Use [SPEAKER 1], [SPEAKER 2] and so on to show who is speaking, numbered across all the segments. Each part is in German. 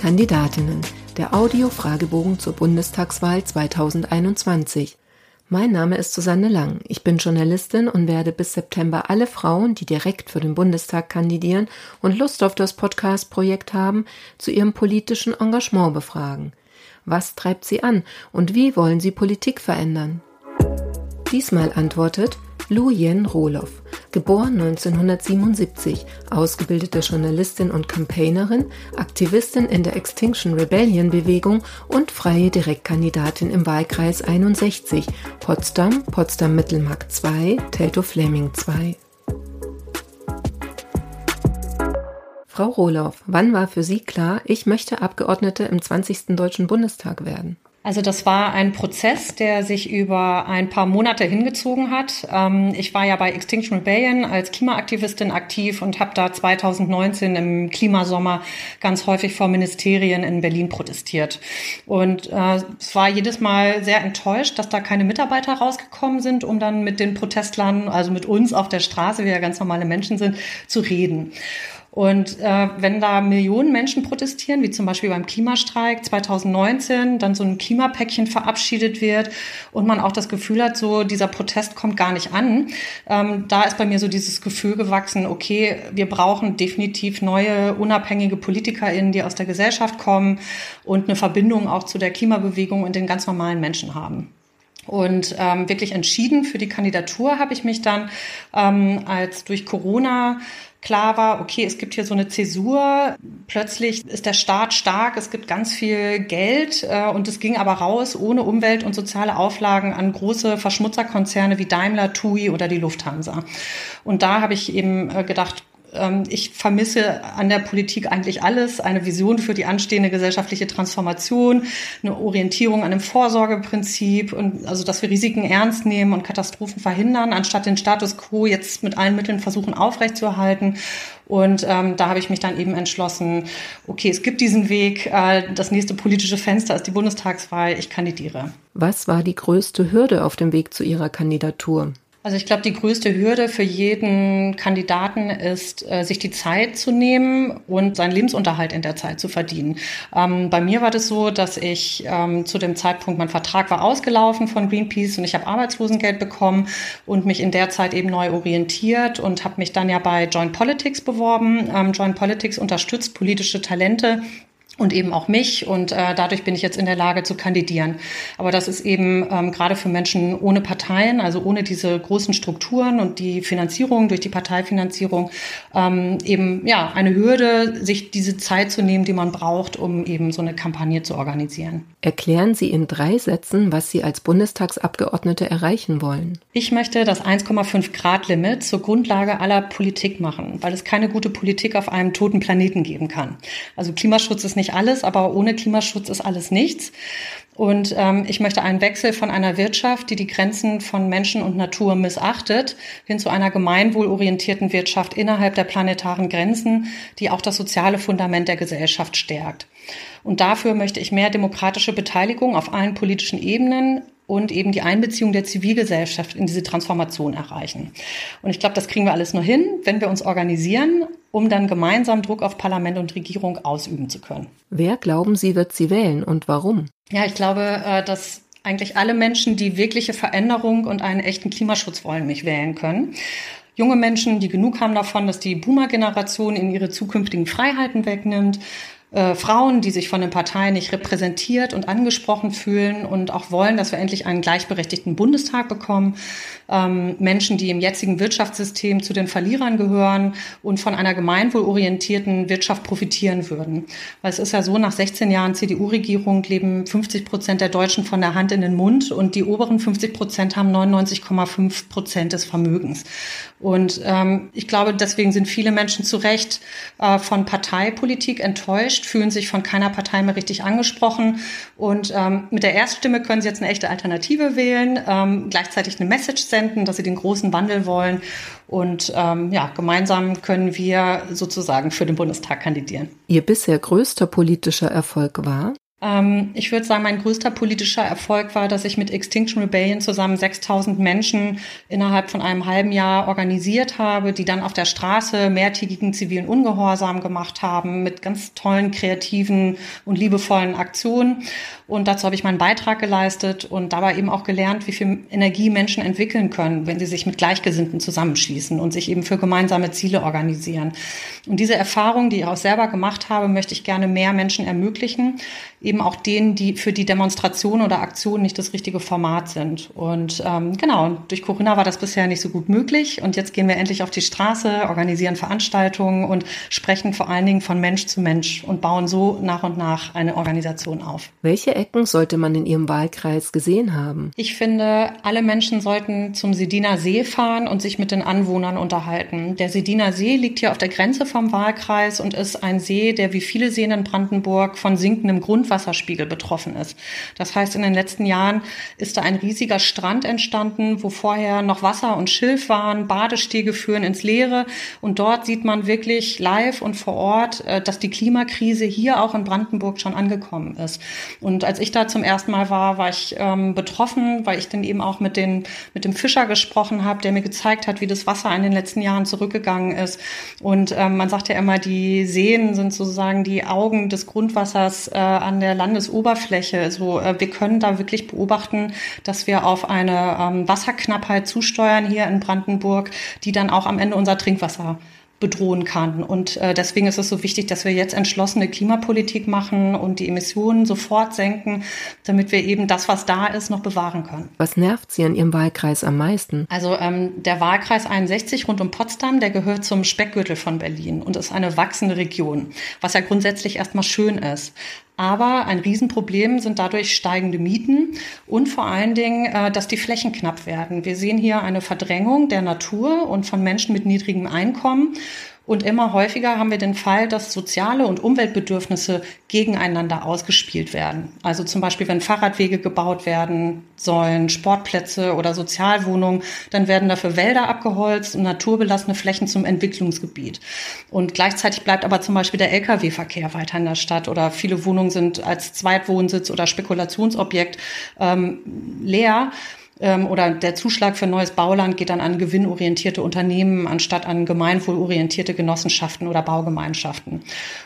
[SPEAKER 1] Kandidatinnen, der Audio-Fragebogen zur Bundestagswahl 2021. Mein Name ist Susanne Lang. Ich bin Journalistin und werde bis September alle Frauen, die direkt für den Bundestag kandidieren und Lust auf das Podcast-Projekt haben, zu ihrem politischen Engagement befragen. Was treibt sie an und wie wollen sie Politik verändern? Diesmal antwortet Lu Yen Rohloff, geboren 1977, ausgebildete Journalistin und Campaignerin, Aktivistin in der Extinction Rebellion Bewegung und freie Direktkandidatin im Wahlkreis 61, Potsdam, Potsdam Mittelmark 2, Teltow-Fleming 2. Frau Rohloff, wann war für Sie klar, ich möchte Abgeordnete im 20. Deutschen Bundestag werden?
[SPEAKER 2] Also das war ein Prozess, der sich über ein paar Monate hingezogen hat. Ähm, ich war ja bei Extinction Rebellion als Klimaaktivistin aktiv und habe da 2019 im Klimasommer ganz häufig vor Ministerien in Berlin protestiert. Und äh, es war jedes Mal sehr enttäuscht, dass da keine Mitarbeiter rausgekommen sind, um dann mit den Protestlern, also mit uns auf der Straße, wir ja ganz normale Menschen sind, zu reden. Und äh, wenn da Millionen Menschen protestieren, wie zum Beispiel beim Klimastreik 2019, dann so ein Klimapäckchen verabschiedet wird und man auch das Gefühl hat, so dieser Protest kommt gar nicht an, ähm, da ist bei mir so dieses Gefühl gewachsen, okay, wir brauchen definitiv neue, unabhängige PolitikerInnen, die aus der Gesellschaft kommen und eine Verbindung auch zu der Klimabewegung und den ganz normalen Menschen haben. Und ähm, wirklich entschieden für die Kandidatur habe ich mich dann, ähm, als durch Corona klar war, okay, es gibt hier so eine Zäsur, plötzlich ist der Staat stark, es gibt ganz viel Geld äh, und es ging aber raus ohne Umwelt- und soziale Auflagen an große Verschmutzerkonzerne wie Daimler, TUI oder die Lufthansa. Und da habe ich eben äh, gedacht, ich vermisse an der Politik eigentlich alles, eine Vision für die anstehende gesellschaftliche Transformation, eine Orientierung an einem Vorsorgeprinzip und also, dass wir Risiken ernst nehmen und Katastrophen verhindern, anstatt den Status quo jetzt mit allen Mitteln versuchen aufrechtzuerhalten. Und ähm, da habe ich mich dann eben entschlossen, okay, es gibt diesen Weg, äh, das nächste politische Fenster ist die Bundestagswahl, ich kandidiere.
[SPEAKER 1] Was war die größte Hürde auf dem Weg zu Ihrer Kandidatur?
[SPEAKER 2] Also ich glaube, die größte Hürde für jeden Kandidaten ist, äh, sich die Zeit zu nehmen und seinen Lebensunterhalt in der Zeit zu verdienen. Ähm, bei mir war das so, dass ich ähm, zu dem Zeitpunkt, mein Vertrag war ausgelaufen von Greenpeace und ich habe Arbeitslosengeld bekommen und mich in der Zeit eben neu orientiert und habe mich dann ja bei Joint Politics beworben. Ähm, Joint Politics unterstützt politische Talente und eben auch mich. Und äh, dadurch bin ich jetzt in der Lage zu kandidieren. Aber das ist eben ähm, gerade für Menschen ohne Parteien, also ohne diese großen Strukturen und die Finanzierung durch die Parteifinanzierung, ähm, eben ja eine Hürde, sich diese Zeit zu nehmen, die man braucht, um eben so eine Kampagne zu organisieren.
[SPEAKER 1] Erklären Sie in drei Sätzen, was Sie als Bundestagsabgeordnete erreichen wollen.
[SPEAKER 2] Ich möchte das 1,5 Grad Limit zur Grundlage aller Politik machen, weil es keine gute Politik auf einem toten Planeten geben kann. Also Klimaschutz ist nicht nicht alles, aber ohne Klimaschutz ist alles nichts. Und ähm, ich möchte einen Wechsel von einer Wirtschaft, die die Grenzen von Menschen und Natur missachtet, hin zu einer gemeinwohlorientierten Wirtschaft innerhalb der planetaren Grenzen, die auch das soziale Fundament der Gesellschaft stärkt. Und dafür möchte ich mehr demokratische Beteiligung auf allen politischen Ebenen und eben die Einbeziehung der Zivilgesellschaft in diese Transformation erreichen. Und ich glaube, das kriegen wir alles nur hin, wenn wir uns organisieren, um dann gemeinsam Druck auf Parlament und Regierung ausüben zu können.
[SPEAKER 1] Wer glauben Sie, wird sie wählen und warum?
[SPEAKER 2] Ja, ich glaube, äh, dass eigentlich alle Menschen, die wirkliche Veränderung und einen echten Klimaschutz wollen, mich wählen können. Junge Menschen, die genug haben davon, dass die Boomer-Generation in ihre zukünftigen Freiheiten wegnimmt, äh, Frauen, die sich von den Parteien nicht repräsentiert und angesprochen fühlen und auch wollen, dass wir endlich einen gleichberechtigten Bundestag bekommen. Ähm, Menschen, die im jetzigen Wirtschaftssystem zu den Verlierern gehören und von einer gemeinwohlorientierten Wirtschaft profitieren würden. Weil es ist ja so, nach 16 Jahren CDU-Regierung leben 50 Prozent der Deutschen von der Hand in den Mund und die oberen 50 Prozent haben 99,5 Prozent des Vermögens. Und ähm, ich glaube, deswegen sind viele Menschen zu Recht äh, von Parteipolitik enttäuscht, fühlen sich von keiner Partei mehr richtig angesprochen. Und ähm, mit der Erststimme können sie jetzt eine echte Alternative wählen, ähm, gleichzeitig eine Message senden, dass sie den großen Wandel wollen. Und ähm, ja, gemeinsam können wir sozusagen für den Bundestag kandidieren.
[SPEAKER 1] Ihr bisher größter politischer Erfolg war?
[SPEAKER 2] Ähm, ich würde sagen, mein größter politischer Erfolg war, dass ich mit Extinction Rebellion zusammen 6000 Menschen innerhalb von einem halben Jahr organisiert habe, die dann auf der Straße mehrtägigen zivilen Ungehorsam gemacht haben mit ganz tollen, kreativen und liebevollen Aktionen. Und dazu habe ich meinen Beitrag geleistet und dabei eben auch gelernt, wie viel Energie Menschen entwickeln können, wenn sie sich mit Gleichgesinnten zusammenschließen und sich eben für gemeinsame Ziele organisieren. Und diese Erfahrung, die ich auch selber gemacht habe, möchte ich gerne mehr Menschen ermöglichen eben auch denen, die für die Demonstration oder Aktion nicht das richtige Format sind. Und ähm, genau, durch Corinna war das bisher nicht so gut möglich. Und jetzt gehen wir endlich auf die Straße, organisieren Veranstaltungen und sprechen vor allen Dingen von Mensch zu Mensch und bauen so nach und nach eine Organisation auf.
[SPEAKER 1] Welche Ecken sollte man in Ihrem Wahlkreis gesehen haben?
[SPEAKER 2] Ich finde, alle Menschen sollten zum Sediner See fahren und sich mit den Anwohnern unterhalten. Der Sediner See liegt hier auf der Grenze vom Wahlkreis und ist ein See, der wie viele Seen in Brandenburg von sinkendem Grund Grundwasserspiegel betroffen ist. Das heißt, in den letzten Jahren ist da ein riesiger Strand entstanden, wo vorher noch Wasser und Schilf waren, Badestege führen ins Leere und dort sieht man wirklich live und vor Ort, äh, dass die Klimakrise hier auch in Brandenburg schon angekommen ist. Und als ich da zum ersten Mal war, war ich ähm, betroffen, weil ich dann eben auch mit, den, mit dem Fischer gesprochen habe, der mir gezeigt hat, wie das Wasser in den letzten Jahren zurückgegangen ist. Und ähm, man sagt ja immer, die Seen sind sozusagen die Augen des Grundwassers äh, an der Landesoberfläche. Also äh, wir können da wirklich beobachten, dass wir auf eine ähm, Wasserknappheit zusteuern hier in Brandenburg, die dann auch am Ende unser Trinkwasser bedrohen kann. Und äh, deswegen ist es so wichtig, dass wir jetzt entschlossene Klimapolitik machen und die Emissionen sofort senken, damit wir eben das, was da ist, noch bewahren können.
[SPEAKER 1] Was nervt Sie an Ihrem Wahlkreis am meisten?
[SPEAKER 2] Also ähm, der Wahlkreis 61 rund um Potsdam, der gehört zum Speckgürtel von Berlin und ist eine wachsende Region, was ja grundsätzlich erstmal schön ist. Aber ein Riesenproblem sind dadurch steigende Mieten und vor allen Dingen, äh, dass die Flächen knapp werden. Wir sehen hier eine Verdrängung der Natur und von Menschen mit niedrigem Einkommen. Und immer häufiger haben wir den Fall, dass soziale und Umweltbedürfnisse gegeneinander ausgespielt werden. Also zum Beispiel, wenn Fahrradwege gebaut werden sollen, Sportplätze oder Sozialwohnungen, dann werden dafür Wälder abgeholzt und naturbelassene Flächen zum Entwicklungsgebiet. Und gleichzeitig bleibt aber zum Beispiel der Lkw-Verkehr weiter in der Stadt oder viele Wohnungen sind als Zweitwohnsitz oder Spekulationsobjekt ähm, leer oder der Zuschlag für neues Bauland geht dann an gewinnorientierte Unternehmen anstatt an gemeinwohlorientierte Genossenschaften oder Baugemeinschaften.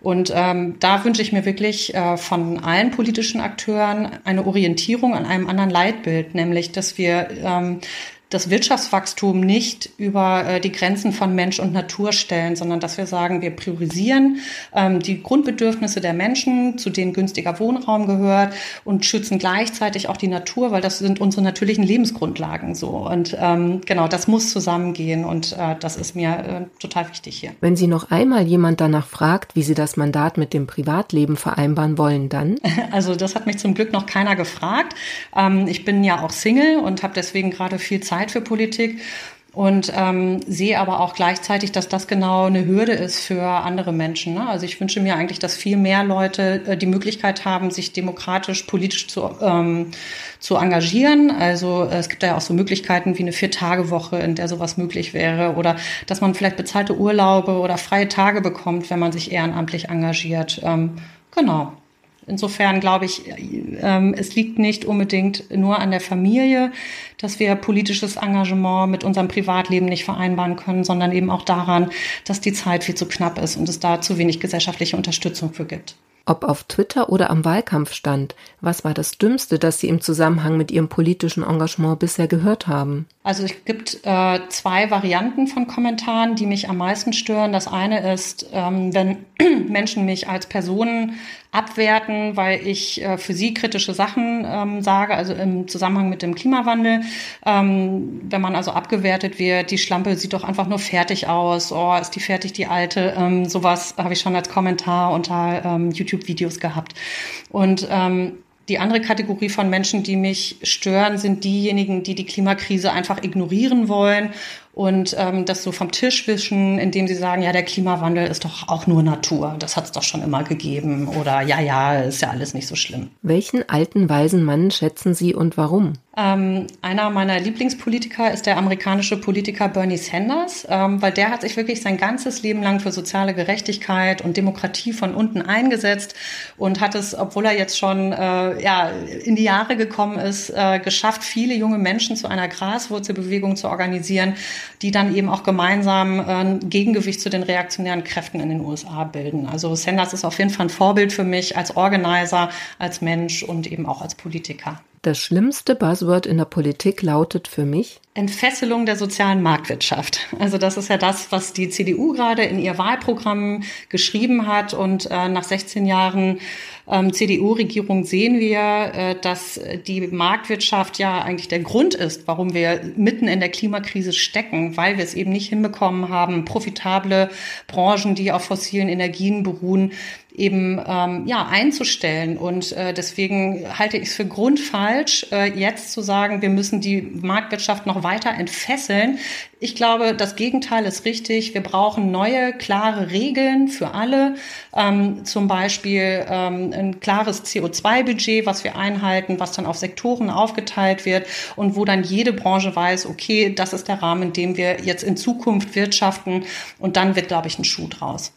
[SPEAKER 2] Und ähm, da wünsche ich mir wirklich äh, von allen politischen Akteuren eine Orientierung an einem anderen Leitbild, nämlich dass wir ähm, das Wirtschaftswachstum nicht über äh, die Grenzen von Mensch und Natur stellen, sondern dass wir sagen, wir priorisieren ähm, die Grundbedürfnisse der Menschen, zu denen günstiger Wohnraum gehört und schützen gleichzeitig auch die Natur, weil das sind unsere natürlichen Lebensgrundlagen so. Und ähm, genau, das muss zusammengehen und äh, das ist mir äh, total wichtig hier.
[SPEAKER 1] Wenn Sie noch einmal jemand danach fragt, wie Sie das Mandat mit dem Privatleben vereinbaren wollen, dann?
[SPEAKER 2] Also das hat mich zum Glück noch keiner gefragt. Ähm, ich bin ja auch Single und habe deswegen gerade viel Zeit Zeit für Politik und ähm, sehe aber auch gleichzeitig, dass das genau eine Hürde ist für andere Menschen. Ne? Also ich wünsche mir eigentlich, dass viel mehr Leute äh, die Möglichkeit haben, sich demokratisch, politisch zu, ähm, zu engagieren. Also äh, es gibt da ja auch so Möglichkeiten wie eine Vier-Tage-Woche, in der sowas möglich wäre oder dass man vielleicht bezahlte Urlaube oder freie Tage bekommt, wenn man sich ehrenamtlich engagiert. Ähm, genau. Insofern glaube ich, ähm, es liegt nicht unbedingt nur an der Familie, dass wir politisches Engagement mit unserem Privatleben nicht vereinbaren können, sondern eben auch daran, dass die Zeit viel zu knapp ist und es da zu wenig gesellschaftliche Unterstützung für gibt.
[SPEAKER 1] Ob auf Twitter oder am Wahlkampf stand, was war das Dümmste, das Sie im Zusammenhang mit Ihrem politischen Engagement bisher gehört haben?
[SPEAKER 2] Also es gibt äh, zwei Varianten von Kommentaren, die mich am meisten stören. Das eine ist, ähm, wenn Menschen mich als Personen abwerten, weil ich äh, für sie kritische Sachen ähm, sage, also im Zusammenhang mit dem Klimawandel. Ähm, wenn man also abgewertet wird, die Schlampe sieht doch einfach nur fertig aus, oh, ist die fertig, die alte. Ähm, sowas habe ich schon als Kommentar unter ähm, YouTube-Videos gehabt. Und ähm, die andere Kategorie von Menschen, die mich stören, sind diejenigen, die die Klimakrise einfach ignorieren wollen und ähm, das so vom Tisch wischen, indem sie sagen, ja, der Klimawandel ist doch auch nur Natur, das hat es doch schon immer gegeben oder ja, ja, ist ja alles nicht so schlimm.
[SPEAKER 1] Welchen alten, weisen Mann schätzen Sie und warum?
[SPEAKER 2] Ähm, einer meiner Lieblingspolitiker ist der amerikanische Politiker Bernie Sanders, ähm, weil der hat sich wirklich sein ganzes Leben lang für soziale Gerechtigkeit und Demokratie von unten eingesetzt und hat es, obwohl er jetzt schon äh, ja, in die Jahre gekommen ist, äh, geschafft, viele junge Menschen zu einer Graswurzelbewegung zu organisieren, die dann eben auch gemeinsam äh, ein Gegengewicht zu den reaktionären Kräften in den USA bilden. Also Sanders ist auf jeden Fall ein Vorbild für mich als Organizer, als Mensch und eben auch als Politiker.
[SPEAKER 1] Das schlimmste Buzzword in der Politik lautet für mich
[SPEAKER 2] Entfesselung der sozialen Marktwirtschaft. Also das ist ja das, was die CDU gerade in ihr Wahlprogramm geschrieben hat. Und äh, nach 16 Jahren ähm, CDU-Regierung sehen wir, äh, dass die Marktwirtschaft ja eigentlich der Grund ist, warum wir mitten in der Klimakrise stecken, weil wir es eben nicht hinbekommen haben, profitable Branchen, die auf fossilen Energien beruhen, eben ähm, ja einzustellen. Und äh, deswegen halte ich es für grundfalsch, äh, jetzt zu sagen, wir müssen die Marktwirtschaft noch weiter entfesseln. Ich glaube, das Gegenteil ist richtig. Wir brauchen neue, klare Regeln für alle. Ähm, zum Beispiel ähm, ein klares CO2-Budget, was wir einhalten, was dann auf Sektoren aufgeteilt wird und wo dann jede Branche weiß, okay, das ist der Rahmen, in dem wir jetzt in Zukunft wirtschaften. Und dann wird, glaube ich, ein Schuh draus.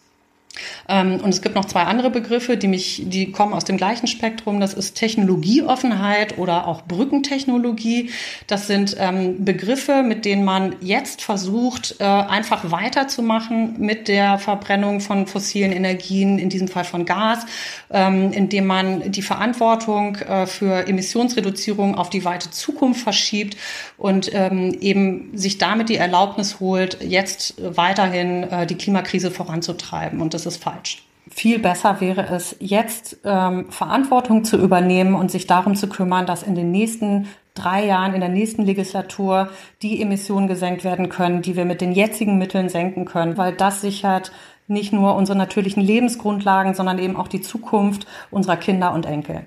[SPEAKER 2] Ähm, und es gibt noch zwei andere Begriffe, die mich, die kommen aus dem gleichen Spektrum. Das ist Technologieoffenheit oder auch Brückentechnologie. Das sind ähm, Begriffe, mit denen man jetzt versucht, äh, einfach weiterzumachen mit der Verbrennung von fossilen Energien, in diesem Fall von Gas, ähm, indem man die Verantwortung äh, für Emissionsreduzierung auf die weite Zukunft verschiebt und eben sich damit die Erlaubnis holt, jetzt weiterhin äh, die Klimakrise voranzutreiben. Und das ist falsch. Viel besser wäre es, jetzt ähm, Verantwortung zu übernehmen und sich darum zu kümmern, dass in den nächsten drei Jahren, in der nächsten Legislatur die Emissionen gesenkt werden können, die wir mit den jetzigen Mitteln senken können, weil das sichert nicht nur unsere natürlichen Lebensgrundlagen, sondern eben auch die Zukunft unserer Kinder und Enkel.